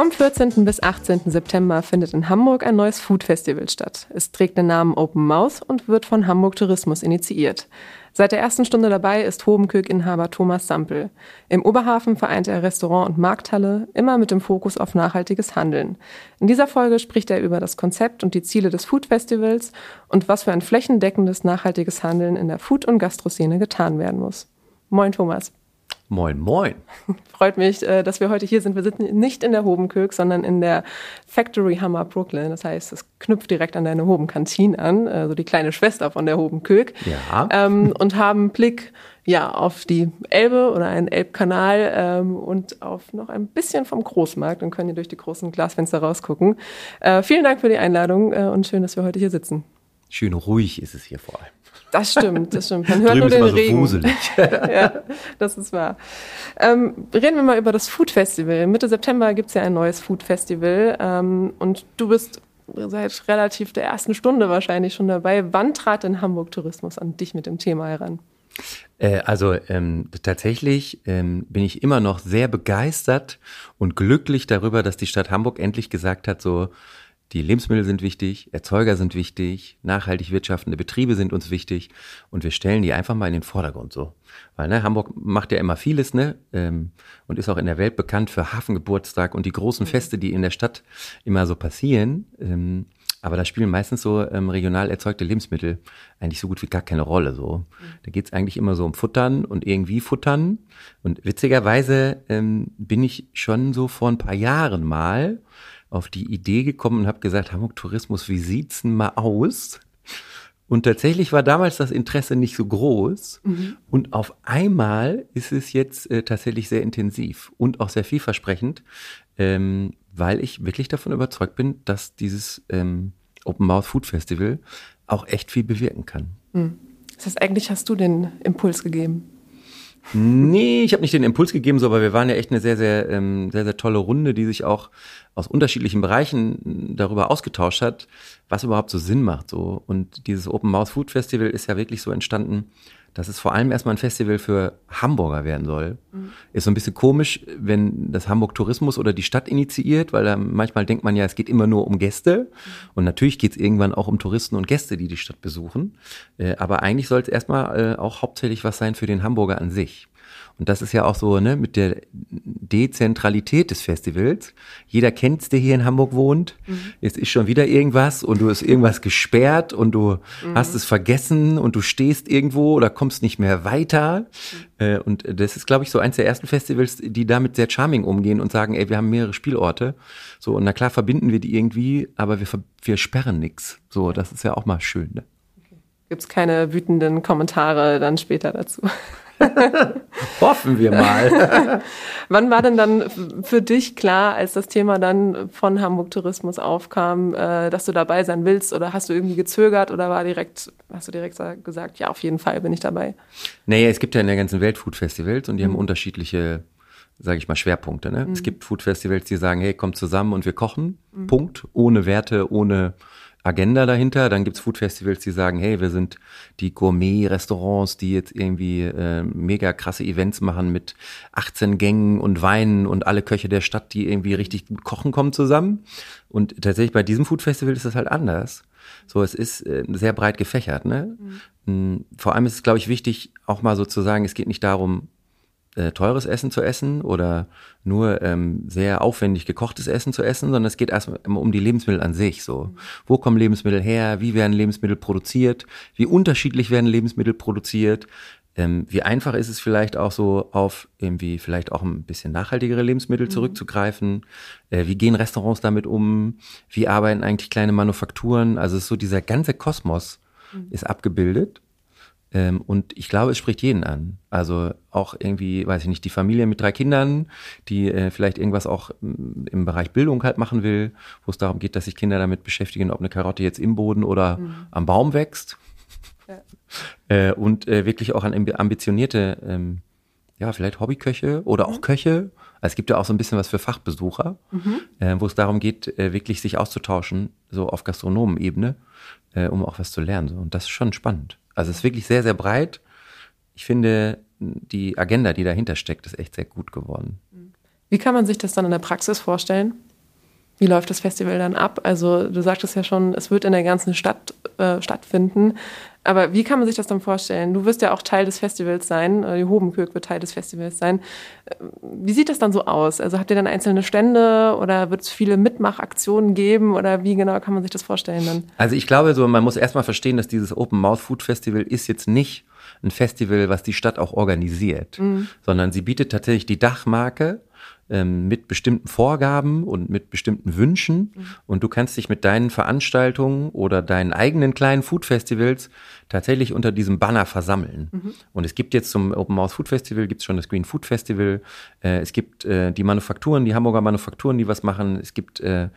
Vom 14. bis 18. September findet in Hamburg ein neues Food Festival statt. Es trägt den Namen Open Mouth und wird von Hamburg Tourismus initiiert. Seit der ersten Stunde dabei ist Hobenkök-Inhaber Thomas Sampel. Im Oberhafen vereint er Restaurant und Markthalle, immer mit dem Fokus auf nachhaltiges Handeln. In dieser Folge spricht er über das Konzept und die Ziele des Food Festivals und was für ein flächendeckendes nachhaltiges Handeln in der Food- und Gastroszene getan werden muss. Moin Thomas. Moin, moin. Freut mich, äh, dass wir heute hier sind. Wir sitzen nicht in der Hobenkirk, sondern in der Factory Hammer Brooklyn. Das heißt, es knüpft direkt an deine Hobenkantine an, also die kleine Schwester von der Hobenkirk. Ja. Ähm, und haben Blick ja, auf die Elbe oder einen Elbkanal ähm, und auf noch ein bisschen vom Großmarkt und können hier durch die großen Glasfenster rausgucken. Äh, vielen Dank für die Einladung äh, und schön, dass wir heute hier sitzen. Schön ruhig ist es hier vor allem. Das stimmt, das stimmt. Man hört nur den ist Regen. So wuselig. ja, das ist wahr. Ähm, reden wir mal über das Food Festival. Mitte September gibt's ja ein neues Food Festival ähm, und du bist seit relativ der ersten Stunde wahrscheinlich schon dabei. Wann trat denn Hamburg Tourismus an dich mit dem Thema heran? Äh, also ähm, tatsächlich ähm, bin ich immer noch sehr begeistert und glücklich darüber, dass die Stadt Hamburg endlich gesagt hat, so die Lebensmittel sind wichtig, Erzeuger sind wichtig, nachhaltig wirtschaftende Betriebe sind uns wichtig und wir stellen die einfach mal in den Vordergrund so. Weil ne, Hamburg macht ja immer vieles ne ähm, und ist auch in der Welt bekannt für Hafengeburtstag und die großen Feste, die in der Stadt immer so passieren. Ähm, aber da spielen meistens so ähm, regional erzeugte Lebensmittel eigentlich so gut wie gar keine Rolle. So, da geht's eigentlich immer so um Futtern und irgendwie Futtern. Und witzigerweise ähm, bin ich schon so vor ein paar Jahren mal auf die Idee gekommen und habe gesagt, Hamburg Tourismus, wie sieht's denn mal aus? Und tatsächlich war damals das Interesse nicht so groß. Mhm. Und auf einmal ist es jetzt äh, tatsächlich sehr intensiv und auch sehr vielversprechend, ähm, weil ich wirklich davon überzeugt bin, dass dieses ähm, Open Mouth Food Festival auch echt viel bewirken kann. Mhm. Das heißt, eigentlich hast du den Impuls gegeben. Nee, ich habe nicht den Impuls gegeben, so, aber wir waren ja echt eine sehr, sehr, ähm, sehr, sehr tolle Runde, die sich auch aus unterschiedlichen Bereichen darüber ausgetauscht hat, was überhaupt so Sinn macht. So. Und dieses Open Mouth Food Festival ist ja wirklich so entstanden, dass es vor allem erstmal ein Festival für Hamburger werden soll. Mhm. Ist so ein bisschen komisch, wenn das Hamburg Tourismus oder die Stadt initiiert, weil da manchmal denkt man ja, es geht immer nur um Gäste. Mhm. Und natürlich geht es irgendwann auch um Touristen und Gäste, die die Stadt besuchen. Äh, aber eigentlich soll es erstmal äh, auch hauptsächlich was sein für den Hamburger an sich. Und das ist ja auch so, ne, mit der Dezentralität des Festivals. Jeder kennt's, der hier in Hamburg wohnt. Mhm. Jetzt ist schon wieder irgendwas und du hast irgendwas gesperrt und du mhm. hast es vergessen und du stehst irgendwo oder kommst nicht mehr weiter. Mhm. Äh, und das ist, glaube ich, so eins der ersten Festivals, die damit sehr charming umgehen und sagen, ey, wir haben mehrere Spielorte. So, und na klar verbinden wir die irgendwie, aber wir, wir sperren nix. So, das ist ja auch mal schön, ne? Gibt's keine wütenden Kommentare dann später dazu? Hoffen wir mal. Wann war denn dann für dich klar, als das Thema dann von Hamburg Tourismus aufkam, äh, dass du dabei sein willst? Oder hast du irgendwie gezögert oder war direkt, hast du direkt gesagt, ja, auf jeden Fall bin ich dabei? Naja, es gibt ja in der ganzen Welt Food Festivals und die mhm. haben unterschiedliche sage ich mal, Schwerpunkte. Ne? Mhm. Es gibt Food Festivals, die sagen, hey, kommt zusammen und wir kochen. Mhm. Punkt. Ohne Werte, ohne Agenda dahinter. Dann gibt's Food Festivals, die sagen, hey, wir sind die Gourmet-Restaurants, die jetzt irgendwie äh, mega krasse Events machen mit 18 Gängen und Weinen und alle Köche der Stadt, die irgendwie richtig gut kochen, kommen zusammen. Und tatsächlich bei diesem Food Festival ist das halt anders. So, es ist äh, sehr breit gefächert. Ne? Mhm. Mm, vor allem ist es, glaube ich, wichtig, auch mal so zu sagen, es geht nicht darum, äh, teures Essen zu essen oder nur ähm, sehr aufwendig gekochtes Essen zu essen, sondern es geht erstmal um die Lebensmittel an sich. So, wo kommen Lebensmittel her? Wie werden Lebensmittel produziert? Wie unterschiedlich werden Lebensmittel produziert? Ähm, wie einfach ist es vielleicht auch so auf irgendwie vielleicht auch ein bisschen nachhaltigere Lebensmittel mhm. zurückzugreifen? Äh, wie gehen Restaurants damit um? Wie arbeiten eigentlich kleine Manufakturen? Also so dieser ganze Kosmos mhm. ist abgebildet. Ähm, und ich glaube, es spricht jeden an. Also auch irgendwie, weiß ich nicht, die Familie mit drei Kindern, die äh, vielleicht irgendwas auch mm, im Bereich Bildung halt machen will, wo es darum geht, dass sich Kinder damit beschäftigen, ob eine Karotte jetzt im Boden oder mhm. am Baum wächst. Ja. Äh, und äh, wirklich auch an ambitionierte, ähm, ja, vielleicht Hobbyköche oder auch mhm. Köche. Also es gibt ja auch so ein bisschen was für Fachbesucher, mhm. äh, wo es darum geht, äh, wirklich sich auszutauschen, so auf Gastronomenebene, äh, um auch was zu lernen. So. Und das ist schon spannend. Also es ist wirklich sehr, sehr breit. Ich finde, die Agenda, die dahinter steckt, ist echt sehr gut geworden. Wie kann man sich das dann in der Praxis vorstellen? Wie läuft das Festival dann ab? Also du sagtest ja schon, es wird in der ganzen Stadt äh, stattfinden. Aber wie kann man sich das dann vorstellen? Du wirst ja auch Teil des Festivals sein, äh, die Hobenkirk wird Teil des Festivals sein. Äh, wie sieht das dann so aus? Also habt ihr dann einzelne Stände oder wird es viele Mitmachaktionen geben oder wie genau kann man sich das vorstellen dann? Also ich glaube so, man muss erstmal verstehen, dass dieses Open Mouth Food Festival ist jetzt nicht ein Festival, was die Stadt auch organisiert, mhm. sondern sie bietet tatsächlich die Dachmarke ähm, mit bestimmten Vorgaben und mit bestimmten Wünschen. Mhm. Und du kannst dich mit deinen Veranstaltungen oder deinen eigenen kleinen Food Festivals tatsächlich unter diesem Banner versammeln. Mhm. Und es gibt jetzt zum Open Mouth Food Festival, gibt es schon das Green Food Festival. Äh, es gibt äh, die Manufakturen, die Hamburger Manufakturen, die was machen. Es gibt äh,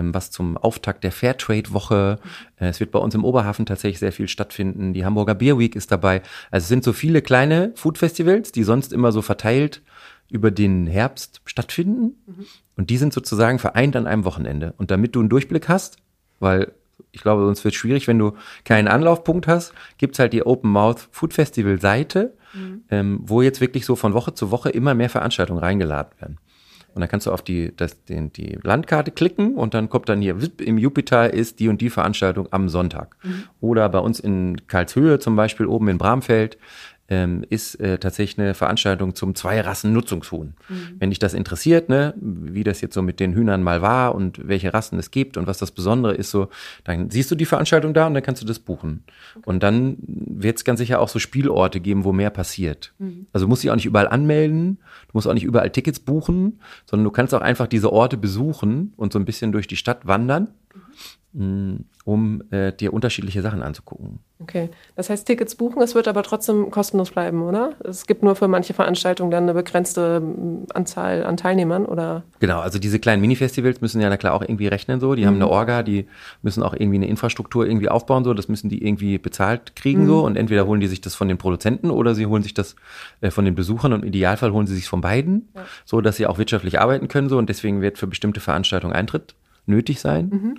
ähm, was zum Auftakt der Fairtrade-Woche. Mhm. Es wird bei uns im Oberhafen tatsächlich sehr viel stattfinden. Die Hamburger Beer Week ist dabei. Also es sind so viele kleine Food Festivals, die sonst immer so verteilt über den Herbst stattfinden. Mhm. Und die sind sozusagen vereint an einem Wochenende. Und damit du einen Durchblick hast, weil ich glaube, sonst wird es schwierig, wenn du keinen Anlaufpunkt hast, gibt's halt die Open Mouth Food Festival Seite, mhm. ähm, wo jetzt wirklich so von Woche zu Woche immer mehr Veranstaltungen reingeladen werden. Und dann kannst du auf die, das, den, die Landkarte klicken und dann kommt dann hier, im Jupiter ist die und die Veranstaltung am Sonntag. Mhm. Oder bei uns in Karlshöhe zum Beispiel, oben in Bramfeld, ähm, ist äh, tatsächlich eine Veranstaltung zum Zwei-Rassen-Nutzungshuhn. Mhm. Wenn dich das interessiert, ne, wie das jetzt so mit den Hühnern mal war und welche Rassen es gibt und was das Besondere ist, so, dann siehst du die Veranstaltung da und dann kannst du das buchen. Okay. Und dann wird es ganz sicher auch so Spielorte geben, wo mehr passiert. Mhm. Also du musst dich auch nicht überall anmelden, du musst auch nicht überall Tickets buchen, sondern du kannst auch einfach diese Orte besuchen und so ein bisschen durch die Stadt wandern. Mhm um äh, dir unterschiedliche Sachen anzugucken. Okay, das heißt Tickets buchen, es wird aber trotzdem kostenlos bleiben, oder? Es gibt nur für manche Veranstaltungen dann eine begrenzte mm, Anzahl an Teilnehmern, oder? Genau, also diese kleinen Mini-Festivals müssen ja na klar auch irgendwie rechnen so, die mhm. haben eine Orga, die müssen auch irgendwie eine Infrastruktur irgendwie aufbauen so, das müssen die irgendwie bezahlt kriegen mhm. so und entweder holen die sich das von den Produzenten oder sie holen sich das äh, von den Besuchern und im Idealfall holen sie sich von beiden, ja. so dass sie auch wirtschaftlich arbeiten können so und deswegen wird für bestimmte Veranstaltungen Eintritt nötig sein.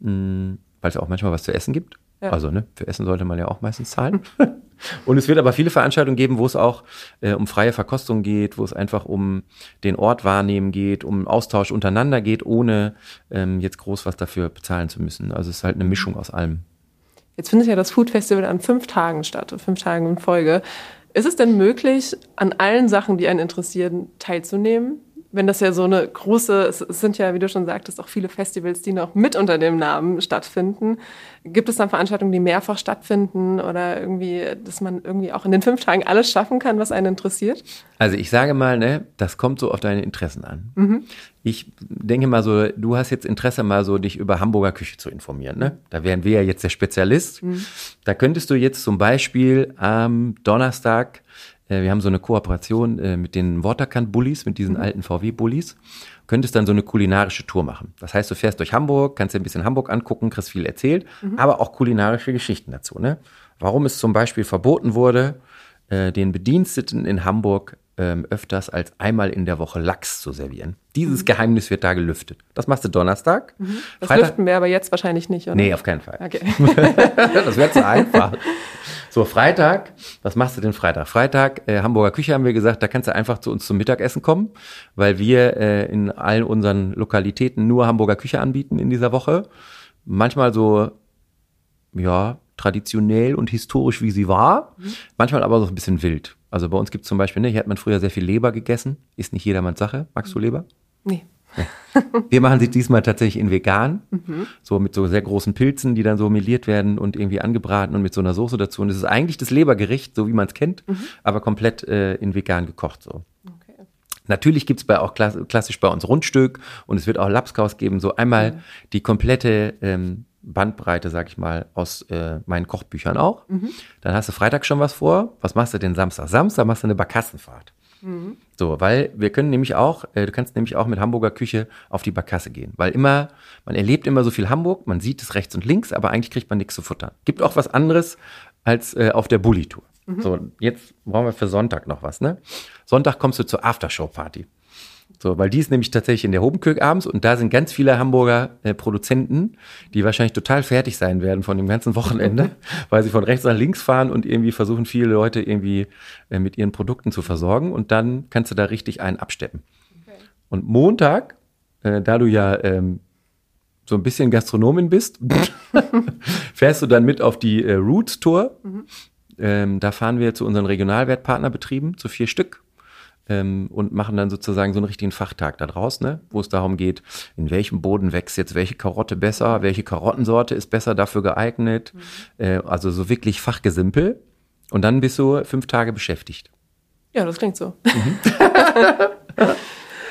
Mhm. Mm weil es auch manchmal was zu essen gibt. Ja. Also ne, für Essen sollte man ja auch meistens zahlen. Und es wird aber viele Veranstaltungen geben, wo es auch äh, um freie Verkostung geht, wo es einfach um den Ort wahrnehmen geht, um Austausch untereinander geht, ohne ähm, jetzt groß was dafür bezahlen zu müssen. Also es ist halt eine Mischung aus allem. Jetzt findet ja das Food Festival an fünf Tagen statt, fünf Tagen in Folge. Ist es denn möglich, an allen Sachen, die einen interessieren, teilzunehmen? Wenn das ja so eine große, es sind ja, wie du schon sagtest, auch viele Festivals, die noch mit unter dem Namen stattfinden. Gibt es dann Veranstaltungen, die mehrfach stattfinden oder irgendwie, dass man irgendwie auch in den fünf Tagen alles schaffen kann, was einen interessiert? Also ich sage mal, ne, das kommt so auf deine Interessen an. Mhm. Ich denke mal so, du hast jetzt Interesse mal so, dich über Hamburger Küche zu informieren, ne? Da wären wir ja jetzt der Spezialist. Mhm. Da könntest du jetzt zum Beispiel am Donnerstag wir haben so eine Kooperation äh, mit den Waterkant-Bullies, mit diesen mhm. alten VW-Bullies. Könntest dann so eine kulinarische Tour machen. Das heißt, du fährst durch Hamburg, kannst dir ein bisschen Hamburg angucken, kriegst viel erzählt, mhm. aber auch kulinarische Geschichten dazu. Ne? Warum es zum Beispiel verboten wurde, äh, den Bediensteten in Hamburg ähm, öfters als einmal in der Woche Lachs zu servieren. Dieses mhm. Geheimnis wird da gelüftet. Das machst du Donnerstag. Mhm. Das Freitag, lüften wir aber jetzt wahrscheinlich nicht, oder? Nee, auf keinen Fall. Okay. das wäre zu einfach. So, Freitag, was machst du denn Freitag? Freitag, äh, Hamburger Küche haben wir gesagt, da kannst du einfach zu uns zum Mittagessen kommen, weil wir äh, in allen unseren Lokalitäten nur Hamburger Küche anbieten in dieser Woche. Manchmal so, ja, traditionell und historisch, wie sie war. Mhm. Manchmal aber so ein bisschen wild. Also bei uns gibt es zum Beispiel, ne, hier hat man früher sehr viel Leber gegessen. Ist nicht jedermanns Sache. Magst du Leber? Nee. Wir machen sie diesmal tatsächlich in vegan, mhm. so mit so sehr großen Pilzen, die dann so meliert werden und irgendwie angebraten und mit so einer Soße dazu. Und es ist eigentlich das Lebergericht, so wie man es kennt, mhm. aber komplett äh, in vegan gekocht so. Okay. Natürlich gibt's bei auch klassisch bei uns Rundstück und es wird auch Lapskaus geben, so einmal mhm. die komplette ähm, Bandbreite, sag ich mal, aus äh, meinen Kochbüchern auch. Mhm. Dann hast du Freitag schon was vor. Was machst du denn Samstag? Samstag machst du eine Barkassenfahrt. Mhm. So, weil wir können nämlich auch, äh, du kannst nämlich auch mit Hamburger Küche auf die Barkasse gehen. Weil immer, man erlebt immer so viel Hamburg, man sieht es rechts und links, aber eigentlich kriegt man nichts zu futtern. Gibt auch was anderes als äh, auf der Bulli-Tour. Mhm. So, jetzt brauchen wir für Sonntag noch was, ne? Sonntag kommst du zur Aftershow-Party. So, weil die ist nämlich tatsächlich in der Hobenkirk abends und da sind ganz viele Hamburger äh, Produzenten, die wahrscheinlich total fertig sein werden von dem ganzen Wochenende, weil sie von rechts nach links fahren und irgendwie versuchen, viele Leute irgendwie äh, mit ihren Produkten zu versorgen und dann kannst du da richtig einen absteppen. Okay. Und Montag, äh, da du ja ähm, so ein bisschen Gastronomin bist, fährst du dann mit auf die äh, Roots Tour. Mhm. Ähm, da fahren wir zu unseren Regionalwertpartnerbetrieben, zu vier Stück ähm, und machen dann sozusagen so einen richtigen Fachtag da draus, ne? wo es darum geht, in welchem Boden wächst jetzt welche Karotte besser, welche Karottensorte ist besser dafür geeignet. Mhm. Äh, also so wirklich Fachgesimpel. Und dann bist du fünf Tage beschäftigt. Ja, das klingt so. Mhm.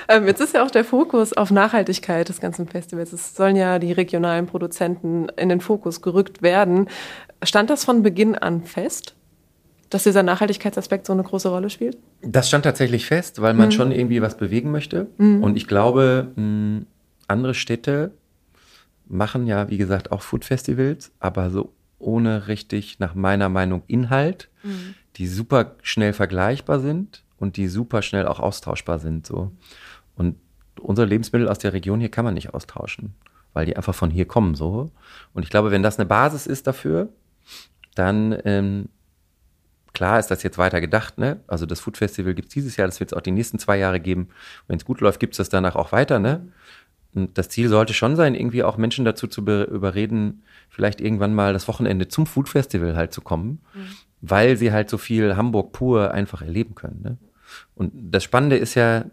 ähm, jetzt ist ja auch der Fokus auf Nachhaltigkeit des ganzen Festivals. Es sollen ja die regionalen Produzenten in den Fokus gerückt werden. Stand das von Beginn an fest? Dass dieser Nachhaltigkeitsaspekt so eine große Rolle spielt? Das stand tatsächlich fest, weil man mhm. schon irgendwie was bewegen möchte. Mhm. Und ich glaube, mh, andere Städte machen ja, wie gesagt, auch Food Festivals, aber so ohne richtig, nach meiner Meinung, Inhalt, mhm. die super schnell vergleichbar sind und die super schnell auch austauschbar sind. So. Und unsere Lebensmittel aus der Region hier kann man nicht austauschen, weil die einfach von hier kommen. so. Und ich glaube, wenn das eine Basis ist dafür, dann ähm, Klar ist das jetzt weiter gedacht, ne? Also das Food Festival gibt es dieses Jahr, das wird es auch die nächsten zwei Jahre geben. Wenn es gut läuft, gibt es das danach auch weiter, ne? Und das Ziel sollte schon sein, irgendwie auch Menschen dazu zu überreden, vielleicht irgendwann mal das Wochenende zum Food Festival halt zu kommen, mhm. weil sie halt so viel Hamburg pur einfach erleben können. Ne? Und das Spannende ist ja,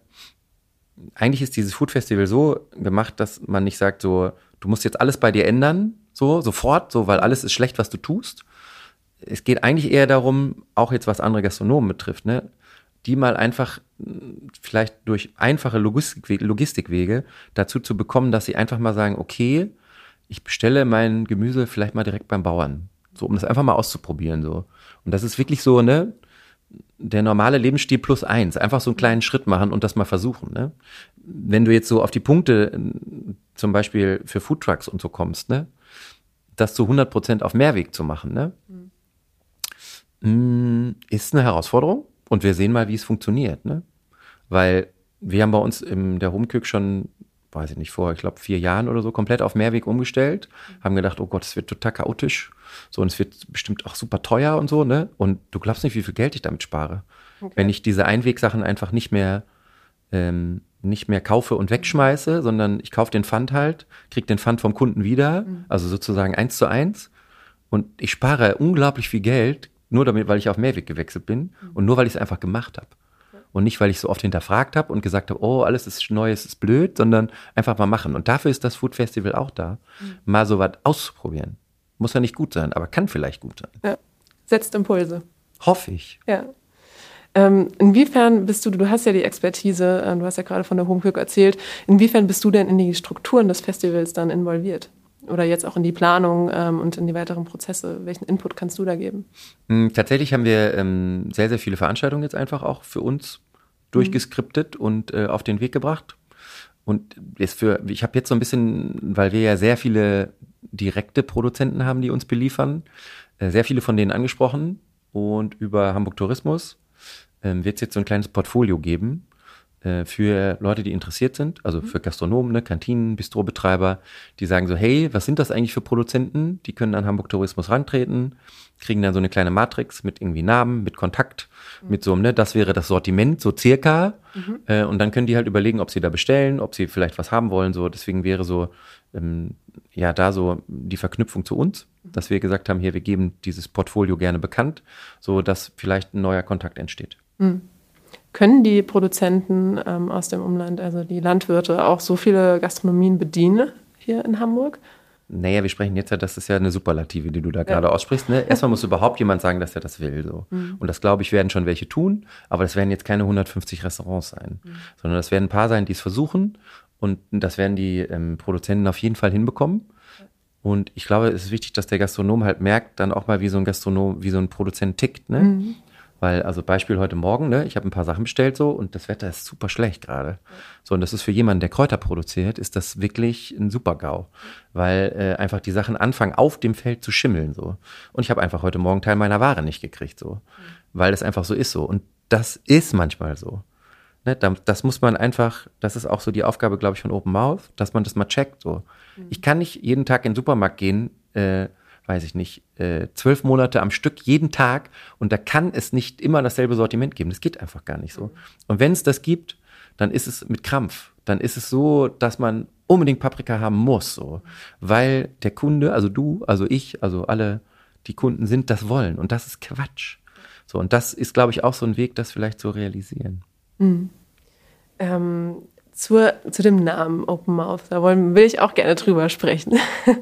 eigentlich ist dieses Food Festival so gemacht, dass man nicht sagt, so, du musst jetzt alles bei dir ändern, so, sofort, so, weil alles ist schlecht, was du tust, es geht eigentlich eher darum, auch jetzt was andere Gastronomen betrifft, ne, die mal einfach vielleicht durch einfache Logistikwege, Logistikwege dazu zu bekommen, dass sie einfach mal sagen, okay, ich bestelle mein Gemüse vielleicht mal direkt beim Bauern, so um das einfach mal auszuprobieren so. Und das ist wirklich so, ne, der normale Lebensstil plus eins, einfach so einen kleinen Schritt machen und das mal versuchen. Ne? Wenn du jetzt so auf die Punkte zum Beispiel für Foodtrucks und so kommst, ne, das zu 100 Prozent auf Mehrweg zu machen, ne? Mhm hm, ist eine Herausforderung und wir sehen mal, wie es funktioniert. Ne? Weil wir haben bei uns in der Homeküche schon, weiß ich nicht, vor, ich glaube, vier Jahren oder so komplett auf Mehrweg umgestellt, haben gedacht, oh Gott, es wird total chaotisch. So, und es wird bestimmt auch super teuer und so, ne? Und du glaubst nicht, wie viel Geld ich damit spare. Okay. Wenn ich diese Einwegsachen einfach nicht mehr, ähm, nicht mehr kaufe und wegschmeiße, sondern ich kaufe den Pfand halt, krieg den Pfand vom Kunden wieder, mhm. also sozusagen eins zu eins. Und ich spare unglaublich viel Geld, nur damit, weil ich auf Mehrweg gewechselt bin mhm. und nur weil ich es einfach gemacht habe. Und nicht, weil ich so oft hinterfragt habe und gesagt habe, oh, alles ist neu, es ist blöd, sondern einfach mal machen. Und dafür ist das Food Festival auch da, mhm. mal so was auszuprobieren. Muss ja nicht gut sein, aber kann vielleicht gut sein. Ja. Setzt Impulse. Hoffe ich. Ja. Ähm, inwiefern bist du, du hast ja die Expertise, äh, du hast ja gerade von der Homecook erzählt, inwiefern bist du denn in die Strukturen des Festivals dann involviert? Oder jetzt auch in die Planung ähm, und in die weiteren Prozesse? Welchen Input kannst du da geben? Hm, tatsächlich haben wir ähm, sehr, sehr viele Veranstaltungen jetzt einfach auch für uns durchgeskriptet mhm. und äh, auf den Weg gebracht. Und ist für, ich habe jetzt so ein bisschen, weil wir ja sehr viele direkte Produzenten haben, die uns beliefern, äh, sehr viele von denen angesprochen und über Hamburg Tourismus ähm, wird es jetzt so ein kleines Portfolio geben, äh, für Leute, die interessiert sind, also für Gastronomen, ne, Kantinen, Bistrobetreiber, die sagen so, hey, was sind das eigentlich für Produzenten? Die können an Hamburg Tourismus rantreten, kriegen dann so eine kleine Matrix mit irgendwie Namen, mit Kontakt, mit so, ne, das wäre das Sortiment, so circa. Äh, und dann können die halt überlegen, ob sie da bestellen, ob sie vielleicht was haben wollen. So, deswegen wäre so, ähm, ja, da so die Verknüpfung zu uns, dass wir gesagt haben, hier, wir geben dieses Portfolio gerne bekannt, so dass vielleicht ein neuer Kontakt entsteht. Können die Produzenten ähm, aus dem Umland, also die Landwirte, auch so viele Gastronomien bedienen hier in Hamburg? Naja, wir sprechen jetzt ja, das ist ja eine Superlative, die du da gerade aussprichst. Ne? Erstmal muss überhaupt jemand sagen, dass er das will. So. Und das, glaube ich, werden schon welche tun, aber das werden jetzt keine 150 Restaurants sein, sondern das werden ein paar sein, die es versuchen. Und das werden die ähm, Produzenten auf jeden Fall hinbekommen. Und ich glaube, es ist wichtig, dass der Gastronom halt merkt, dann auch mal, wie so ein Gastronom, wie so ein Produzent tickt. Ne? Weil, also Beispiel heute Morgen, ne, ich habe ein paar Sachen bestellt so und das Wetter ist super schlecht gerade. So, und das ist für jemanden, der Kräuter produziert, ist das wirklich ein super GAU. Weil äh, einfach die Sachen anfangen, auf dem Feld zu schimmeln. so. Und ich habe einfach heute Morgen Teil meiner Ware nicht gekriegt, so. Weil das einfach so ist so. Und das ist manchmal so. Ne, da- das muss man einfach, das ist auch so die Aufgabe, glaube ich, von Open Mouth, dass man das mal checkt. So. Ich kann nicht jeden Tag in den Supermarkt gehen, äh, weiß ich nicht, äh, zwölf Monate am Stück, jeden Tag, und da kann es nicht immer dasselbe Sortiment geben. Das geht einfach gar nicht so. Und wenn es das gibt, dann ist es mit Krampf. Dann ist es so, dass man unbedingt Paprika haben muss, so. Weil der Kunde, also du, also ich, also alle, die Kunden sind, das wollen. Und das ist Quatsch. So, und das ist, glaube ich, auch so ein Weg, das vielleicht zu realisieren. Ähm, zur, zu dem Namen Open Mouth, da wollen, will ich auch gerne drüber sprechen.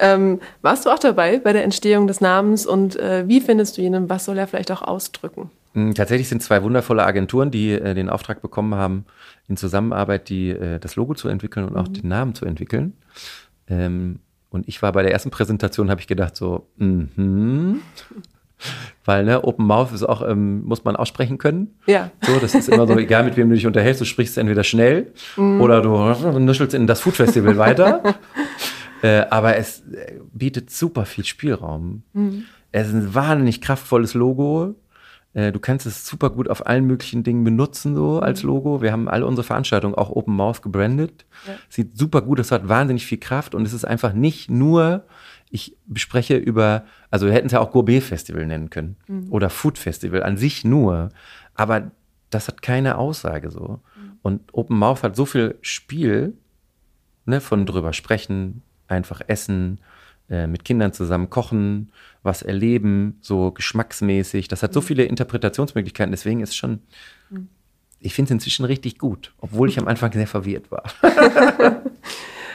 ähm, warst du auch dabei bei der Entstehung des Namens und äh, wie findest du ihn und was soll er vielleicht auch ausdrücken? Mm, Tatsächlich sind zwei wundervolle Agenturen, die äh, den Auftrag bekommen haben, in Zusammenarbeit die, äh, das Logo zu entwickeln und auch den Namen zu entwickeln. Ähm, und ich war bei der ersten Präsentation, habe ich gedacht so, mhm. Weil, ne, Open Mouth ist auch, ähm, muss man aussprechen können. Ja. So, das ist immer so, egal mit wem du dich unterhältst, du sprichst entweder schnell oder du nuschelst in das Food Festival weiter. äh, aber es äh, bietet super viel Spielraum. Es ist ein wahnsinnig kraftvolles Logo. Äh, Du kannst es super gut auf allen möglichen Dingen benutzen, so als Logo. Wir haben alle unsere Veranstaltungen auch Open Mouth gebrandet. Sieht super gut, es hat wahnsinnig viel Kraft und es ist einfach nicht nur, ich bespreche über, also wir hätten es ja auch Gourmet Festival nennen können oder Food Festival an sich nur, aber das hat keine Aussage so. Und Open Mouth hat so viel Spiel, ne, von drüber sprechen, einfach essen, äh, mit Kindern zusammen kochen, was erleben, so geschmacksmäßig. Das hat so viele Interpretationsmöglichkeiten, deswegen ist schon, ich finde es inzwischen richtig gut, obwohl ich am Anfang sehr verwirrt war.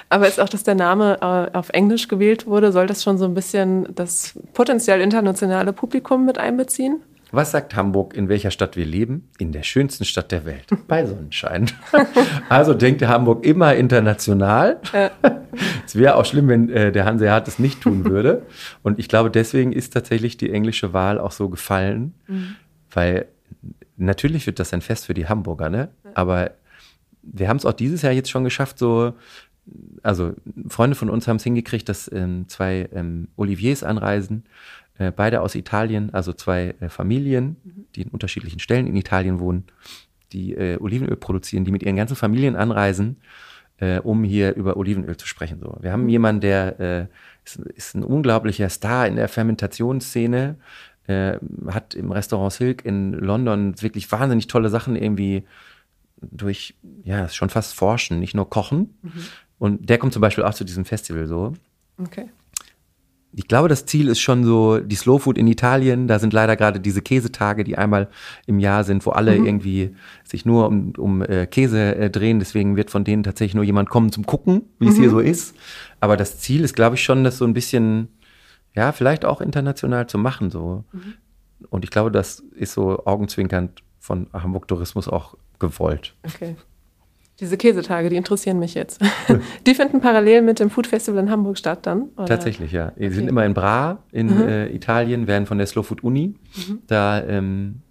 Aber ist auch, dass der Name äh, auf Englisch gewählt wurde, soll das schon so ein bisschen das potenziell internationale Publikum mit einbeziehen? Was sagt Hamburg, in welcher Stadt wir leben? In der schönsten Stadt der Welt, bei Sonnenschein. Also denkt Hamburg immer international. Es wäre auch schlimm, wenn äh, der Hanseat es nicht tun würde. Und ich glaube, deswegen ist tatsächlich die englische Wahl auch so gefallen, weil natürlich wird das ein Fest für die Hamburger, ne? Aber wir haben es auch dieses Jahr jetzt schon geschafft, so also Freunde von uns haben es hingekriegt, dass ähm, zwei ähm, Oliviers anreisen, äh, beide aus Italien, also zwei äh, Familien, die in unterschiedlichen Stellen in Italien wohnen, die äh, Olivenöl produzieren, die mit ihren ganzen Familien anreisen, äh, um hier über Olivenöl zu sprechen. So, wir haben jemanden, der äh, ist, ist ein unglaublicher Star in der Fermentationsszene, äh, hat im Restaurant Silk in London wirklich wahnsinnig tolle Sachen irgendwie durch, ja, schon fast forschen, nicht nur kochen. Und der kommt zum Beispiel auch zu diesem Festival so. Okay. Ich glaube, das Ziel ist schon so die Slow Food in Italien. Da sind leider gerade diese Käsetage, die einmal im Jahr sind, wo alle irgendwie sich nur um, um äh, Käse äh, drehen. Deswegen wird von denen tatsächlich nur jemand kommen zum Gucken, wie es hier so ist. Aber das Ziel ist, glaube ich, schon, das so ein bisschen, ja, vielleicht auch international zu machen. So. Und ich glaube, das ist so augenzwinkernd von Hamburg Tourismus auch gewollt. Okay. Diese Käsetage, die interessieren mich jetzt. die finden parallel mit dem Food Festival in Hamburg statt dann? Oder? Tatsächlich, ja. Die sind immer in Bra in äh, Italien, werden von der Slow Food Uni da ähm,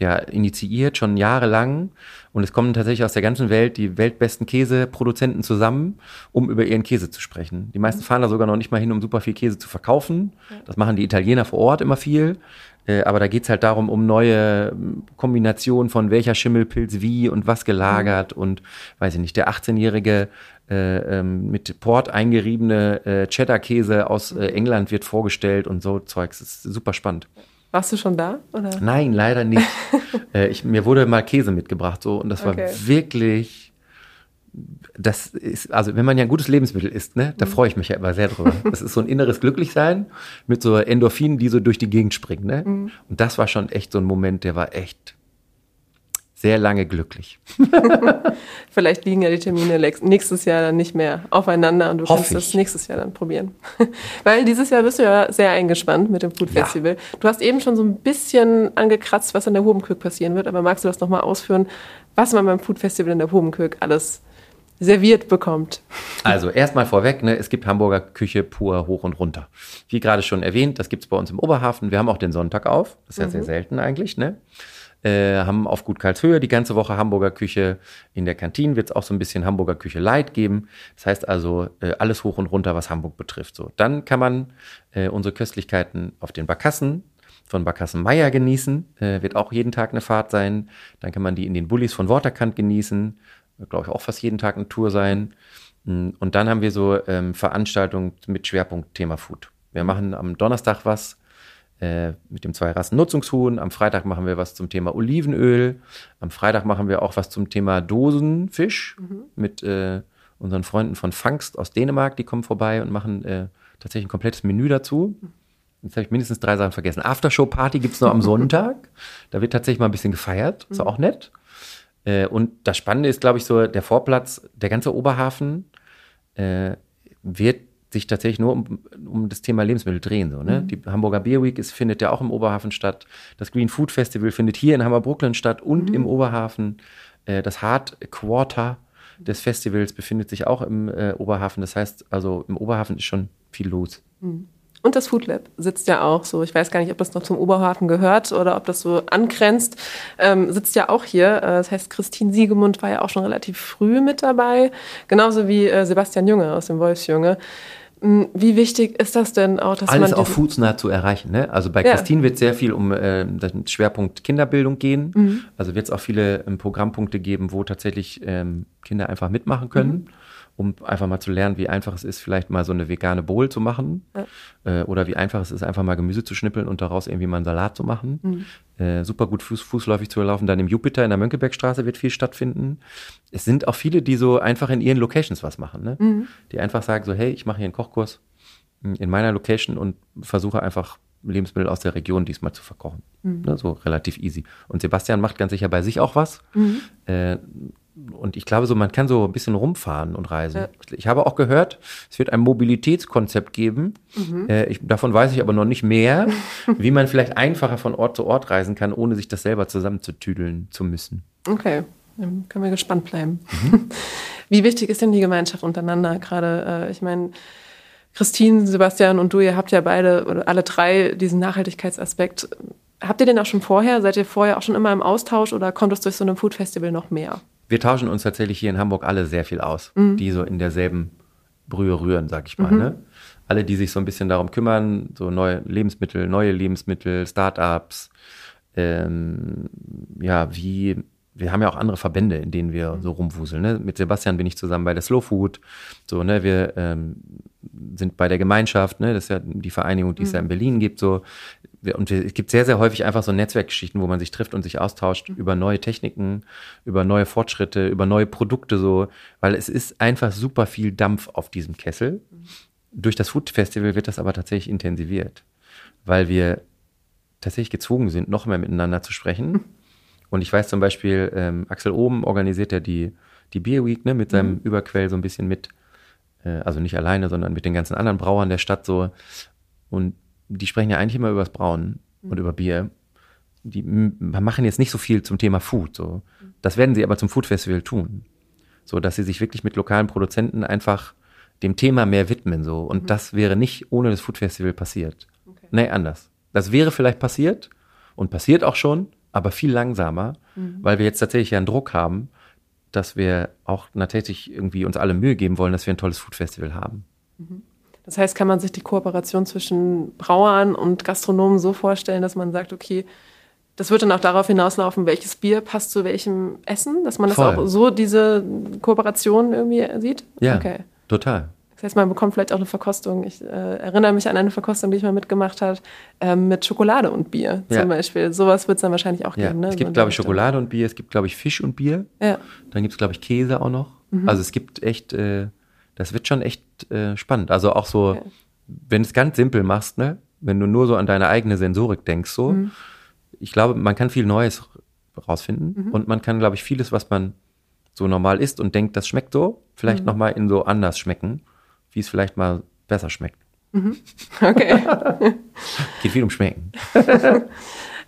ja, initiiert, schon jahrelang. Und es kommen tatsächlich aus der ganzen Welt die weltbesten Käseproduzenten zusammen, um über ihren Käse zu sprechen. Die meisten fahren da sogar noch nicht mal hin, um super viel Käse zu verkaufen. Das machen die Italiener vor Ort immer viel. Äh, aber da geht's halt darum, um neue ähm, Kombinationen von welcher Schimmelpilz wie und was gelagert mhm. und weiß ich nicht, der 18-jährige äh, ähm, mit Port eingeriebene äh, Cheddar-Käse aus äh, England wird vorgestellt und so Zeugs. Das ist super spannend. Warst du schon da? Oder? Nein, leider nicht. äh, ich, mir wurde mal Käse mitgebracht so und das war okay. wirklich das ist, also wenn man ja ein gutes Lebensmittel isst, ne, da mhm. freue ich mich ja immer sehr drüber. Das ist so ein inneres Glücklichsein mit so Endorphinen, die so durch die Gegend springen, ne? Mhm. Und das war schon echt so ein Moment, der war echt sehr lange glücklich. Vielleicht liegen ja die Termine nächstes Jahr dann nicht mehr aufeinander und du Hoff kannst das nächstes Jahr dann probieren. Weil dieses Jahr bist du ja sehr eingespannt mit dem Food Festival. Ja. Du hast eben schon so ein bisschen angekratzt, was an der Hobenkirk passieren wird, aber magst du das nochmal ausführen, was man beim Food Festival in der Hobenkirk alles serviert bekommt. Also erstmal vorweg, ne, es gibt Hamburger Küche pur hoch und runter. Wie gerade schon erwähnt, das gibt es bei uns im Oberhafen. Wir haben auch den Sonntag auf. Das ist ja mhm. sehr selten eigentlich. Ne? Äh, haben auf Gut Karlshöhe die ganze Woche Hamburger Küche. In der Kantine wird es auch so ein bisschen Hamburger Küche Light geben. Das heißt also äh, alles hoch und runter, was Hamburg betrifft. So, dann kann man äh, unsere Köstlichkeiten auf den Barkassen von Barkassen Meier genießen. Äh, wird auch jeden Tag eine Fahrt sein. Dann kann man die in den Bullis von Waterkant genießen glaube ich, auch fast jeden Tag eine Tour sein. Mm, und dann haben wir so ähm, Veranstaltungen mit Schwerpunkt Thema Food. Wir machen am Donnerstag was äh, mit dem Zwei-Rassen-Nutzungshuhn. Am Freitag machen wir was zum Thema Olivenöl. Am Freitag machen wir auch was zum Thema Dosenfisch mhm. mit äh, unseren Freunden von Fangst aus Dänemark. Die kommen vorbei und machen äh, tatsächlich ein komplettes Menü dazu. Jetzt habe ich mindestens drei Sachen vergessen. Aftershow-Party gibt es noch am Sonntag. Da wird tatsächlich mal ein bisschen gefeiert. Ist mhm. auch nett. Äh, und das Spannende ist, glaube ich, so der Vorplatz, der ganze Oberhafen äh, wird sich tatsächlich nur um, um das Thema Lebensmittel drehen. So, ne? Mhm. Die Hamburger Beer Week ist, findet ja auch im Oberhafen statt. Das Green Food Festival findet hier in Hamburg-Brooklyn statt und mhm. im Oberhafen. Äh, das Hard Quarter des Festivals befindet sich auch im äh, Oberhafen. Das heißt, also im Oberhafen ist schon viel los. Mhm. Und das Food Lab sitzt ja auch so. Ich weiß gar nicht, ob das noch zum Oberhafen gehört oder ob das so angrenzt. Ähm, sitzt ja auch hier. Äh, das heißt, Christine Siegemund war ja auch schon relativ früh mit dabei. Genauso wie äh, Sebastian Junge aus dem Wolfsjunge. Hm, wie wichtig ist das denn auch, dass Alles man. Alles auch foodsnah zu erreichen, ne? Also bei ja. Christine wird sehr viel um äh, den Schwerpunkt Kinderbildung gehen. Mhm. Also wird es auch viele ähm, Programmpunkte geben, wo tatsächlich ähm, Kinder einfach mitmachen können. Mhm um einfach mal zu lernen, wie einfach es ist, vielleicht mal so eine vegane Bowl zu machen. Ja. Äh, oder wie einfach es ist, einfach mal Gemüse zu schnippeln und daraus irgendwie mal einen Salat zu machen. Mhm. Äh, super gut fuß, fußläufig zu laufen. Dann im Jupiter in der Mönckebergstraße wird viel stattfinden. Es sind auch viele, die so einfach in ihren Locations was machen. Ne? Mhm. Die einfach sagen so, hey, ich mache hier einen Kochkurs in meiner Location und versuche einfach Lebensmittel aus der Region diesmal zu verkochen. Mhm. Ne, so relativ easy. Und Sebastian macht ganz sicher bei sich auch was. Mhm. Äh, und ich glaube so, man kann so ein bisschen rumfahren und reisen. Ja. Ich habe auch gehört, es wird ein Mobilitätskonzept geben. Mhm. Äh, ich, davon weiß ich aber noch nicht mehr, wie man vielleicht einfacher von Ort zu Ort reisen kann, ohne sich das selber zusammenzutüdeln zu müssen. Okay, dann können wir gespannt bleiben. Mhm. Wie wichtig ist denn die Gemeinschaft untereinander gerade? Äh, ich meine, Christine, Sebastian und du, ihr habt ja beide oder alle drei diesen Nachhaltigkeitsaspekt. Habt ihr den auch schon vorher? Seid ihr vorher auch schon immer im Austausch oder kommt es durch so ein Food Festival noch mehr? Wir tauschen uns tatsächlich hier in Hamburg alle sehr viel aus, mhm. die so in derselben Brühe rühren, sag ich mal. Mhm. Ne? Alle, die sich so ein bisschen darum kümmern, so neue Lebensmittel, neue Lebensmittel, Startups, ähm, ja, wie, wir haben ja auch andere Verbände, in denen wir mhm. so rumwuseln. Ne? Mit Sebastian bin ich zusammen bei der Slow Food. So, ne, wir ähm, sind bei der Gemeinschaft, ne, das ist ja die Vereinigung, die es ja in mhm. Berlin gibt. So, und es gibt sehr, sehr häufig einfach so Netzwerkgeschichten, wo man sich trifft und sich austauscht mhm. über neue Techniken, über neue Fortschritte, über neue Produkte so, weil es ist einfach super viel Dampf auf diesem Kessel. Mhm. Durch das Food Festival wird das aber tatsächlich intensiviert, weil wir tatsächlich gezwungen sind, noch mehr miteinander zu sprechen. Und ich weiß zum Beispiel, ähm, Axel Oben organisiert ja die, die Beer Week ne, mit seinem mhm. Überquell so ein bisschen mit, äh, also nicht alleine, sondern mit den ganzen anderen Brauern der Stadt so. Und die sprechen ja eigentlich immer über das Brauen mhm. und über Bier. Die machen jetzt nicht so viel zum Thema Food. So. Das werden sie aber zum Food Festival tun. So, dass sie sich wirklich mit lokalen Produzenten einfach dem Thema mehr widmen. So. Und mhm. das wäre nicht ohne das Food Festival passiert. Okay. Nee, anders. Das wäre vielleicht passiert und passiert auch schon, aber viel langsamer, mhm. weil wir jetzt tatsächlich ja einen Druck haben, dass wir auch natürlich irgendwie uns alle Mühe geben wollen, dass wir ein tolles Food Festival haben. Mhm. Das heißt, kann man sich die Kooperation zwischen Brauern und Gastronomen so vorstellen, dass man sagt, okay, das wird dann auch darauf hinauslaufen, welches Bier passt zu welchem Essen, dass man das Voll. auch so diese Kooperation irgendwie sieht? Ja, Okay. total. Das heißt, man bekommt vielleicht auch eine Verkostung. Ich äh, erinnere mich an eine Verkostung, die ich mal mitgemacht habe, ähm, mit Schokolade und Bier zum Ja. Beispiel. Sowas wird es dann wahrscheinlich auch Ja. geben. Ne? Es So gibt, der glaube ich. Schokolade und Bier, es gibt, glaube ich, Fisch und Bier. Ja. Dann gibt es, glaube ich, Käse auch noch. Mhm. Also es gibt echt, äh, das wird schon echt äh, spannend. Also auch so, Okay. wenn du es ganz simpel machst, ne, wenn du nur so an deine eigene Sensorik denkst, so, Mhm. ich glaube, man kann viel Neues rausfinden Mhm. und man kann, glaube ich, vieles, was man so normal isst und denkt, das schmeckt so, Mhm. vielleicht noch mal in so anders schmecken, wie es vielleicht mal besser schmeckt. Okay. Geht viel um Schmecken.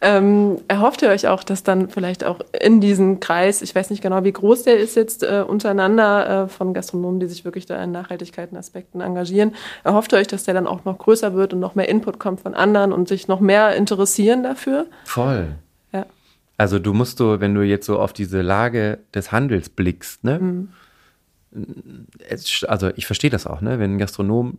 ähm, erhofft ihr euch auch, dass dann vielleicht auch in diesen Kreis, ich weiß nicht genau, wie groß der ist jetzt äh, untereinander äh, von Gastronomen, die sich wirklich da in Nachhaltigkeiten Aspekten engagieren, erhofft ihr euch, dass der dann auch noch größer wird und noch mehr Input kommt von anderen und sich noch mehr interessieren dafür? Voll. Ja. Also du musst so, wenn du jetzt so auf diese Lage des Handels blickst, ne? Mhm. Also ich verstehe das auch, ne? Wenn ein Gastronom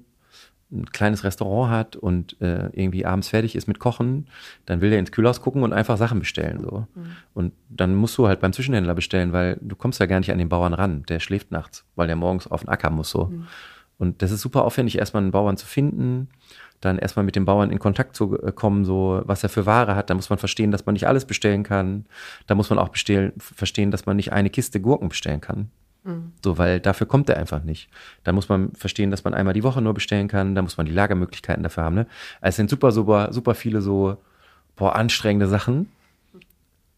ein kleines Restaurant hat und äh, irgendwie abends fertig ist mit Kochen, dann will er ins Kühlhaus gucken und einfach Sachen bestellen. So. Mhm. Und dann musst du halt beim Zwischenhändler bestellen, weil du kommst ja gar nicht an den Bauern ran. Der schläft nachts, weil der morgens auf den Acker muss so. Mhm. Und das ist super aufwendig, erstmal einen Bauern zu finden, dann erstmal mit dem Bauern in Kontakt zu äh, kommen, so was er für Ware hat. Da muss man verstehen, dass man nicht alles bestellen kann. Da muss man auch bestellen, verstehen, dass man nicht eine Kiste Gurken bestellen kann. So, weil dafür kommt er einfach nicht. Da muss man verstehen, dass man einmal die Woche nur bestellen kann. Da muss man die Lagermöglichkeiten dafür haben. Ne? Also es sind super, super, super viele so boah, anstrengende Sachen,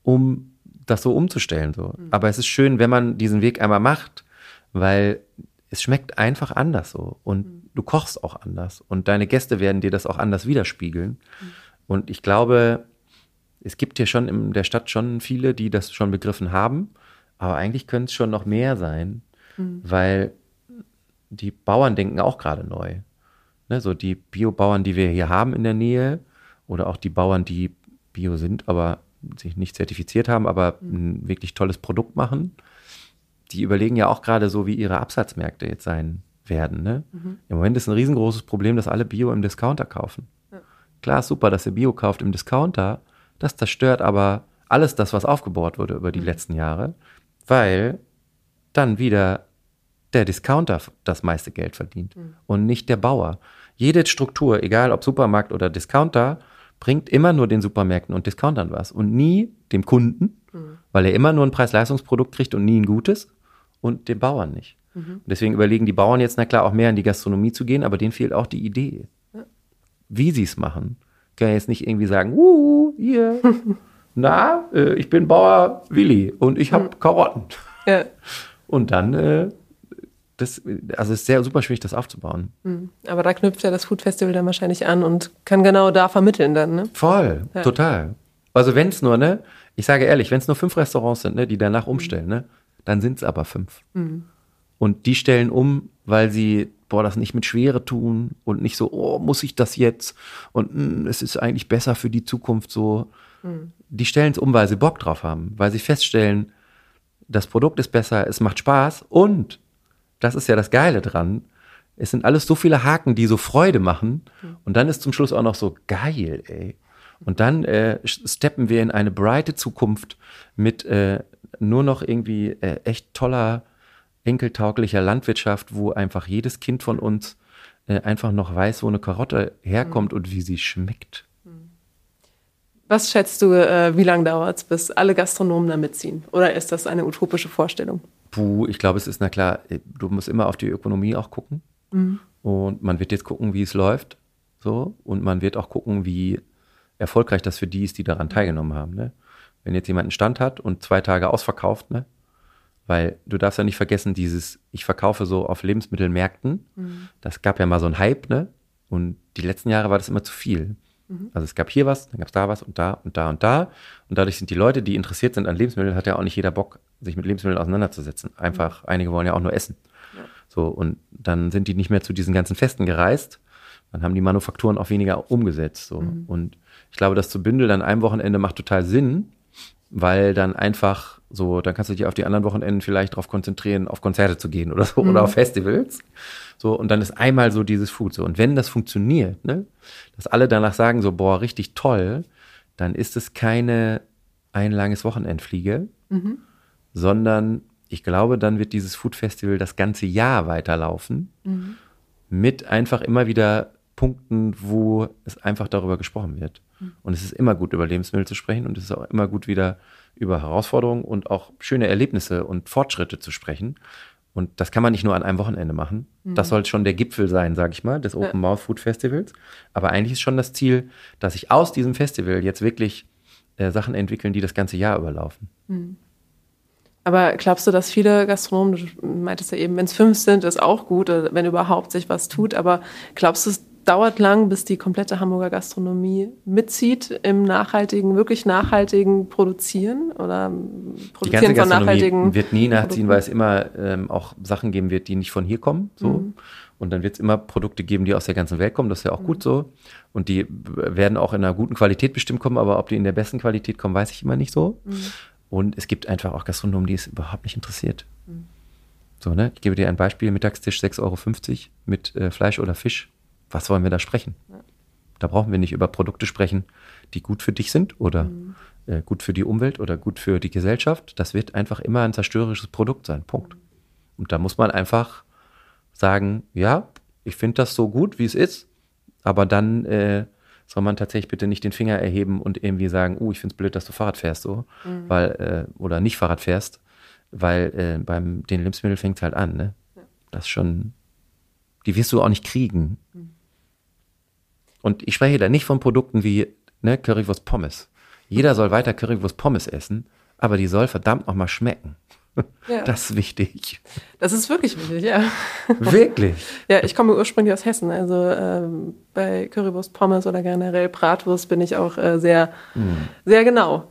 um das so umzustellen. So. Aber es ist schön, wenn man diesen Weg einmal macht, weil es schmeckt einfach anders so. Und du kochst auch anders. Und deine Gäste werden dir das auch anders widerspiegeln. Und ich glaube, es gibt hier schon in der Stadt schon viele, die das schon begriffen haben. Aber eigentlich könnte es schon noch mehr sein, weil die Bauern denken auch gerade neu. Ne, so die Biobauern, die wir hier haben in der Nähe, oder auch die Bauern, die Bio sind, aber sich nicht zertifiziert haben, aber ein wirklich tolles Produkt machen, die überlegen ja auch gerade so, wie ihre Absatzmärkte jetzt sein werden. Ne? Im Moment ist ein riesengroßes Problem, dass alle Bio im Discounter kaufen. Klar, ist super, dass ihr Bio kauft im Discounter. Das zerstört aber alles das, was aufgebaut wurde über die letzten Jahre, weil dann wieder der Discounter das meiste Geld verdient und nicht der Bauer. Jede Struktur, egal ob Supermarkt oder Discounter, bringt immer nur den Supermärkten und Discountern was und nie dem Kunden, weil er immer nur ein Preis-Leistungsprodukt kriegt und nie ein gutes und dem Bauern nicht. Und deswegen überlegen die Bauern jetzt, na klar, auch mehr in die Gastronomie zu gehen, aber denen fehlt auch die Idee, wie sie es machen. Kann ja jetzt nicht irgendwie sagen, uh, hier, na, äh, ich bin Bauer Willi und ich habe Karotten. Ja. Und dann, äh, das, also es ist sehr super schwierig, das aufzubauen. Aber da knüpft ja das Food Festival dann wahrscheinlich an und kann genau da vermitteln dann, ne? Voll, Ja. total. Also wenn es nur, ne, ich sage ehrlich, wenn es nur fünf Restaurants sind, ne, die danach umstellen, ne, dann sind es aber fünf. Und die stellen um, weil sie, boah, das nicht mit Schwere tun und nicht so, oh, muss ich das jetzt? Und mh, es ist eigentlich besser für die Zukunft so. Die stellen es um, weil sie Bock drauf haben, weil sie feststellen, das Produkt ist besser, es macht Spaß und das ist ja das Geile dran. Es sind alles so viele Haken, die so Freude machen. Und dann ist zum Schluss auch noch so geil, ey. Und dann äh, steppen wir in eine breite Zukunft mit äh, nur noch irgendwie äh, echt toller, enkeltauglicher Landwirtschaft, wo einfach jedes Kind von uns äh, einfach noch weiß, wo eine Karotte herkommt und wie sie schmeckt. Was schätzt du, äh, wie lange dauert es, bis alle Gastronomen da mitziehen? Oder ist das eine utopische Vorstellung? Puh, ich glaube, es ist, na klar, du musst immer auf die Ökonomie auch gucken. Und man wird jetzt gucken, wie es läuft. So. Und man wird auch gucken, wie erfolgreich das für die ist, die daran teilgenommen haben. Ne? Wenn jetzt jemand einen Stand hat und zwei Tage ausverkauft, ne? Weil du darfst ja nicht vergessen, dieses, ich verkaufe so auf Lebensmittelmärkten. Das gab ja mal so einen Hype, ne? Und die letzten Jahre war das immer zu viel. Also es gab hier was, dann gab es da was und da und da und da. Und dadurch sind die Leute, die interessiert sind an Lebensmitteln, hat ja auch nicht jeder Bock, sich mit Lebensmitteln auseinanderzusetzen. Einfach, einige wollen ja auch nur essen. So, und dann sind die nicht mehr zu diesen ganzen Festen gereist. Dann haben die Manufakturen auch weniger umgesetzt. So. Und ich glaube, das zu bündeln an einem Wochenende macht total Sinn, weil dann einfach so, dann kannst du dich auf die anderen Wochenenden vielleicht darauf konzentrieren, auf Konzerte zu gehen oder so mhm. oder auf Festivals. So, und dann ist einmal so dieses Food so. Und wenn das funktioniert, ne, dass alle danach sagen so, boah, richtig toll, dann ist es keine ein langes Wochenendfliege, mhm. sondern ich glaube, dann wird dieses Food Festival das ganze Jahr weiterlaufen. Mhm. Mit einfach immer wieder Punkten, wo es einfach darüber gesprochen wird. Und es ist immer gut, über Lebensmittel zu sprechen und es ist auch immer gut, wieder über Herausforderungen und auch schöne Erlebnisse und Fortschritte zu sprechen. Und das kann man nicht nur an einem Wochenende machen. Mhm. Das soll schon der Gipfel sein, sage ich mal, des Open Mouth Food Festivals. Aber eigentlich ist schon das Ziel, dass sich aus diesem Festival jetzt wirklich äh, Sachen entwickeln, die das ganze Jahr überlaufen. Mhm. Aber glaubst du, dass viele Gastronomen, du meintest ja eben, wenn es fünf sind, ist auch gut, wenn überhaupt sich was tut, aber glaubst du, es dauert lang, bis die komplette Hamburger Gastronomie mitzieht im nachhaltigen, wirklich nachhaltigen Produzieren oder Produzieren die ganze von nachhaltigen wird nie nachziehen, Produkten? weil es immer ähm, auch Sachen geben wird, die nicht von hier kommen. So. Mhm. Und dann wird es immer Produkte geben, die aus der ganzen Welt kommen. Das ist ja auch mhm. gut so. Und die werden auch in einer guten Qualität bestimmt kommen, aber ob die in der besten Qualität kommen, weiß ich immer nicht so. Mhm. Und es gibt einfach auch Gastronomen, die es überhaupt nicht interessiert. Mhm. So, ne? Ich gebe dir ein Beispiel: Mittagstisch 6,50 Euro mit äh, Fleisch oder Fisch was wollen wir da sprechen? Ja. Da brauchen wir nicht über Produkte sprechen, die gut für dich sind oder mhm. äh, gut für die Umwelt oder gut für die Gesellschaft. Das wird einfach immer ein zerstörerisches Produkt sein. Punkt. Und da muss man einfach sagen, ja, ich finde das so gut, wie es ist, aber dann äh, soll man tatsächlich bitte nicht den Finger erheben und irgendwie sagen, uh, ich finde es blöd, dass du Fahrrad fährst, so, mhm. weil, äh, oder nicht Fahrrad fährst, weil äh, beim den Lebensmitteln fängt es halt an, ne? Ja. Das schon, die wirst du auch nicht kriegen. Mhm. Und ich spreche da nicht von Produkten wie ne, Currywurst Pommes. Jeder soll weiter Currywurst Pommes essen, aber die soll verdammt nochmal schmecken. Ja. Das ist wichtig. Das ist wirklich wichtig, ja. Wirklich? ja, ich komme ursprünglich aus Hessen. Also ähm, bei Currywurst Pommes oder generell Bratwurst bin ich auch äh, sehr, mm. sehr genau.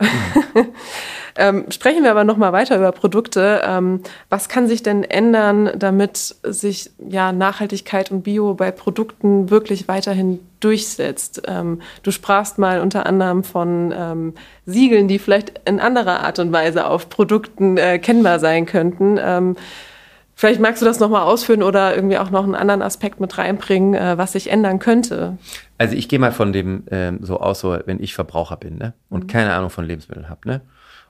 Mm. Ähm, sprechen wir aber noch mal weiter über Produkte. Ähm, was kann sich denn ändern, damit sich ja Nachhaltigkeit und Bio bei Produkten wirklich weiterhin durchsetzt? Ähm, du sprachst mal unter anderem von ähm, Siegeln, die vielleicht in anderer Art und Weise auf Produkten äh, kennbar sein könnten. Ähm, Vielleicht magst du das nochmal ausführen oder irgendwie auch noch einen anderen Aspekt mit reinbringen, äh, was sich ändern könnte. Also ich gehe mal von dem ähm, so aus, so wenn ich Verbraucher bin ne? und mhm. keine Ahnung von Lebensmitteln habe. Ne?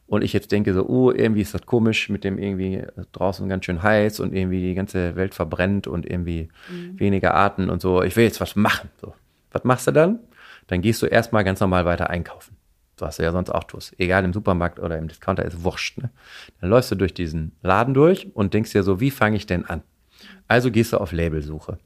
Und ich jetzt denke so, oh, irgendwie ist das komisch mit dem irgendwie draußen ganz schön heiß und irgendwie die ganze Welt verbrennt und irgendwie mhm. weniger Arten und so. Ich will jetzt was machen. So. Was machst du dann? Dann gehst du erstmal ganz normal weiter einkaufen. Was du ja sonst auch tust. Egal im Supermarkt oder im Discounter ist wurscht. Ne? Dann läufst du durch diesen Laden durch und denkst dir so, wie fange ich denn an? Also gehst du auf Labelsuche.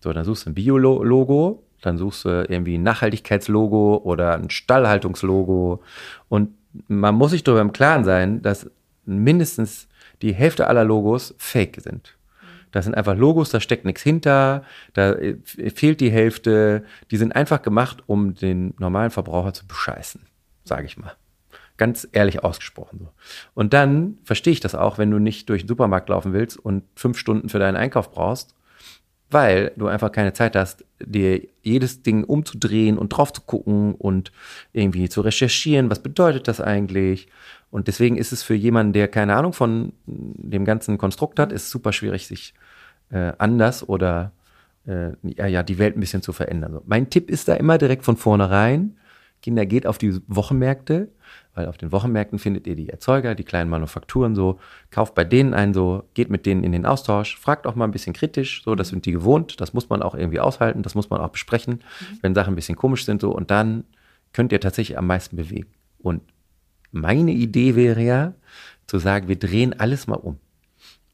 So, dann suchst du ein Bio-Logo, dann suchst du irgendwie ein Nachhaltigkeitslogo oder ein Stallhaltungslogo und man muss sich darüber im Klaren sein, dass mindestens die Hälfte aller Logos fake sind. Das sind einfach Logos, da steckt nichts hinter, da fehlt die Hälfte. Die sind einfach gemacht, um den normalen Verbraucher zu bescheißen, sage ich mal. Ganz ehrlich ausgesprochen so. Und dann verstehe ich das auch, wenn du nicht durch den Supermarkt laufen willst und fünf Stunden für deinen Einkauf brauchst weil du einfach keine Zeit hast, dir jedes Ding umzudrehen und drauf zu gucken und irgendwie zu recherchieren, was bedeutet das eigentlich. Und deswegen ist es für jemanden, der keine Ahnung von dem ganzen Konstrukt hat, ist super schwierig, sich äh, anders oder äh, ja, ja, die Welt ein bisschen zu verändern. So. Mein Tipp ist da immer direkt von vornherein, Kinder geht auf die Wochenmärkte, weil auf den Wochenmärkten findet ihr die Erzeuger, die kleinen Manufakturen so, kauft bei denen ein so, geht mit denen in den Austausch, fragt auch mal ein bisschen kritisch, so, das sind die gewohnt, das muss man auch irgendwie aushalten, das muss man auch besprechen, mhm. wenn Sachen ein bisschen komisch sind so und dann könnt ihr tatsächlich am meisten bewegen. Und meine Idee wäre ja, zu sagen, wir drehen alles mal um.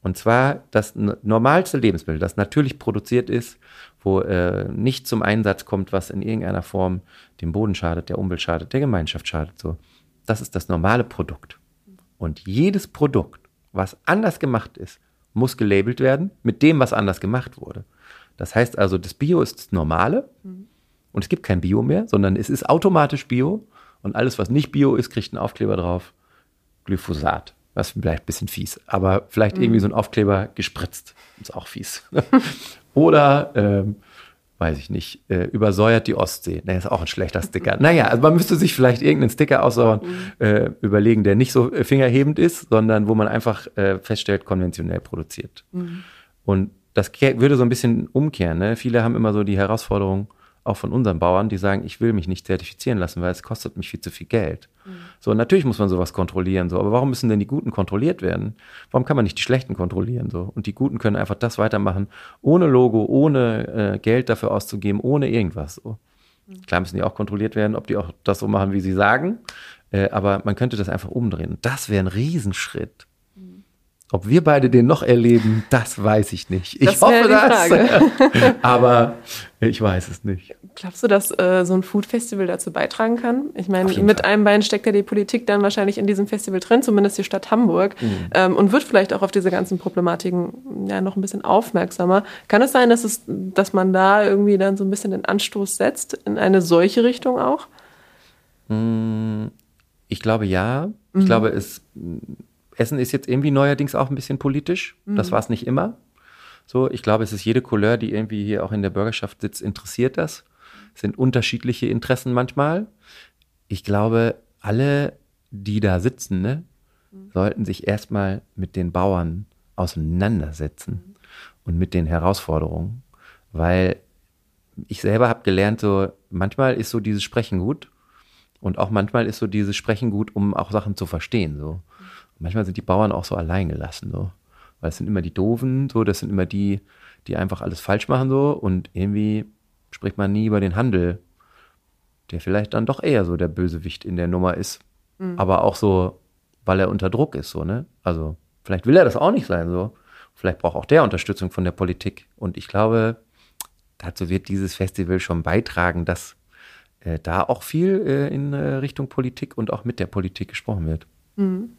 Und zwar das normalste Lebensmittel, das natürlich produziert ist, wo äh, nicht zum Einsatz kommt, was in irgendeiner Form dem Boden schadet, der Umwelt schadet, der Gemeinschaft schadet. So, das ist das normale Produkt. Und jedes Produkt, was anders gemacht ist, muss gelabelt werden mit dem, was anders gemacht wurde. Das heißt also, das Bio ist das Normale mhm. und es gibt kein Bio mehr, sondern es ist automatisch Bio und alles, was nicht Bio ist, kriegt einen Aufkleber drauf. Glyphosat. Was vielleicht ein bisschen fies, aber vielleicht mhm. irgendwie so ein Aufkleber gespritzt. Ist auch fies. Oder ähm, weiß ich nicht, äh, übersäuert die Ostsee. Ne, ist auch ein schlechter Sticker. naja, also man müsste sich vielleicht irgendeinen Sticker aussuchen, mhm. äh, überlegen, der nicht so äh, fingerhebend ist, sondern wo man einfach äh, feststellt, konventionell produziert. Mhm. Und das würde so ein bisschen umkehren. Ne? Viele haben immer so die Herausforderung, auch von unseren Bauern, die sagen, ich will mich nicht zertifizieren lassen, weil es kostet mich viel zu viel Geld. Mhm. So, natürlich muss man sowas kontrollieren, so, aber warum müssen denn die Guten kontrolliert werden? Warum kann man nicht die Schlechten kontrollieren, so? Und die Guten können einfach das weitermachen, ohne Logo, ohne äh, Geld dafür auszugeben, ohne irgendwas, so. Mhm. Klar müssen die auch kontrolliert werden, ob die auch das so machen, wie sie sagen, äh, aber man könnte das einfach umdrehen. Das wäre ein Riesenschritt. Ob wir beide den noch erleben, das weiß ich nicht. Ich das hoffe das. aber ich weiß es nicht. Glaubst du, dass äh, so ein Food Festival dazu beitragen kann? Ich meine, mit Fall. einem Bein steckt ja die Politik dann wahrscheinlich in diesem Festival drin, zumindest die Stadt Hamburg, mhm. ähm, und wird vielleicht auch auf diese ganzen Problematiken ja noch ein bisschen aufmerksamer. Kann es sein, dass, es, dass man da irgendwie dann so ein bisschen den Anstoß setzt in eine solche Richtung auch? Mm, ich glaube ja. Ich mhm. glaube, es Essen ist jetzt irgendwie neuerdings auch ein bisschen politisch. Mhm. Das war es nicht immer. So, ich glaube, es ist jede Couleur, die irgendwie hier auch in der Bürgerschaft sitzt, interessiert das. Es sind unterschiedliche Interessen manchmal. Ich glaube, alle, die da sitzen, ne, mhm. sollten sich erstmal mit den Bauern auseinandersetzen mhm. und mit den Herausforderungen, weil ich selber habe gelernt, so manchmal ist so dieses Sprechen gut und auch manchmal ist so dieses Sprechen gut, um auch Sachen zu verstehen. So manchmal sind die Bauern auch so allein gelassen, so. Weil es sind immer die Doofen, so, das sind immer die, die einfach alles falsch machen, so. Und irgendwie spricht man nie über den Handel, der vielleicht dann doch eher so der Bösewicht in der Nummer ist. Mhm. Aber auch so, weil er unter Druck ist, so, ne? Also, vielleicht will er das auch nicht sein, so. Vielleicht braucht auch der Unterstützung von der Politik. Und ich glaube, dazu wird dieses Festival schon beitragen, dass äh, da auch viel äh, in äh, Richtung Politik und auch mit der Politik gesprochen wird. Mhm.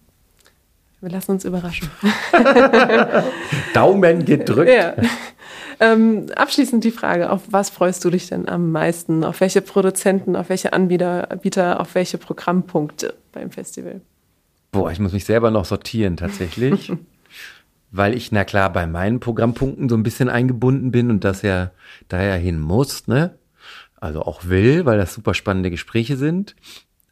Wir lassen uns überraschen. Daumen gedrückt. Ja. Ähm, abschließend die Frage, auf was freust du dich denn am meisten? Auf welche Produzenten, auf welche Anbieter, auf welche Programmpunkte beim Festival? Boah, ich muss mich selber noch sortieren tatsächlich. weil ich, na klar, bei meinen Programmpunkten so ein bisschen eingebunden bin und das ja daher hin muss, ne? Also auch will, weil das super spannende Gespräche sind.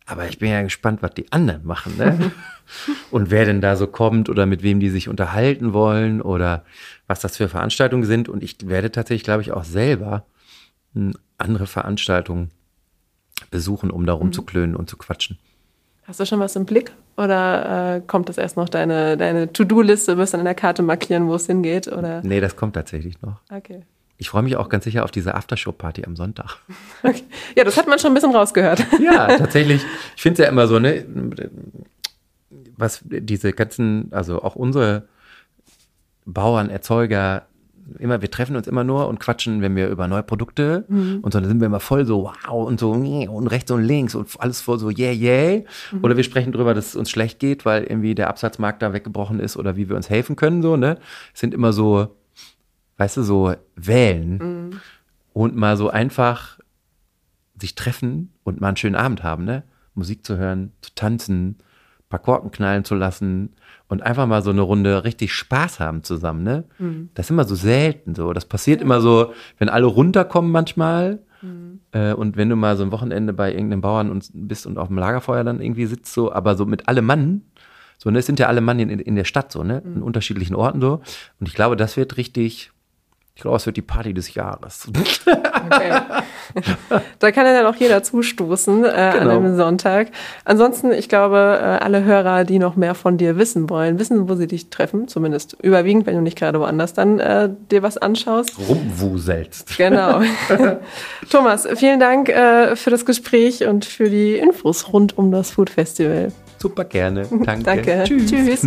Aber ich bin ja gespannt, was die anderen machen, ne? und wer denn da so kommt oder mit wem die sich unterhalten wollen oder was das für Veranstaltungen sind. Und ich werde tatsächlich, glaube ich, auch selber hm, andere Veranstaltungen besuchen, um da rumzuklönen mhm. und zu quatschen. Hast du schon was im Blick oder äh, kommt das erst noch deine, deine To-Do-Liste, wirst du an der Karte markieren, wo es hingeht? Oder? Nee, das kommt tatsächlich noch. Okay. Ich freue mich auch ganz sicher auf diese Aftershow-Party am Sonntag. Okay. Ja, das hat man schon ein bisschen rausgehört. Ja, tatsächlich. Ich finde es ja immer so, ne, was diese ganzen, also auch unsere Bauern, Erzeuger, immer, wir treffen uns immer nur und quatschen, wenn wir über neue Produkte mhm. und so, dann sind wir immer voll so wow und so und rechts und links und alles voll so yeah, yeah. Mhm. Oder wir sprechen drüber, dass es uns schlecht geht, weil irgendwie der Absatzmarkt da weggebrochen ist oder wie wir uns helfen können, so, ne? Es sind immer so, weißt du, so Wellen mhm. und mal so einfach sich treffen und mal einen schönen Abend haben, ne? Musik zu hören, zu tanzen, paar Korken knallen zu lassen und einfach mal so eine Runde richtig Spaß haben zusammen, ne? Mhm. Das ist immer so selten so. Das passiert immer so, wenn alle runterkommen manchmal. Mhm. Äh, und wenn du mal so ein Wochenende bei irgendeinem Bauern und bist und auf dem Lagerfeuer dann irgendwie sitzt, so, aber so mit allem Mann, so, ne, es sind ja alle Mann in, in der Stadt, so, ne, mhm. in unterschiedlichen Orten so. Und ich glaube, das wird richtig, ich glaube, es wird die Party des Jahres. Okay. da kann ja dann auch jeder zustoßen äh, genau. an einem Sonntag. Ansonsten, ich glaube, äh, alle Hörer, die noch mehr von dir wissen wollen, wissen, wo sie dich treffen, zumindest überwiegend, wenn du nicht gerade woanders dann äh, dir was anschaust. Rumwuselst. Genau. Thomas, vielen Dank äh, für das Gespräch und für die Infos rund um das Food Festival. Super gerne. Danke. Danke. Tschüss. Tschüss.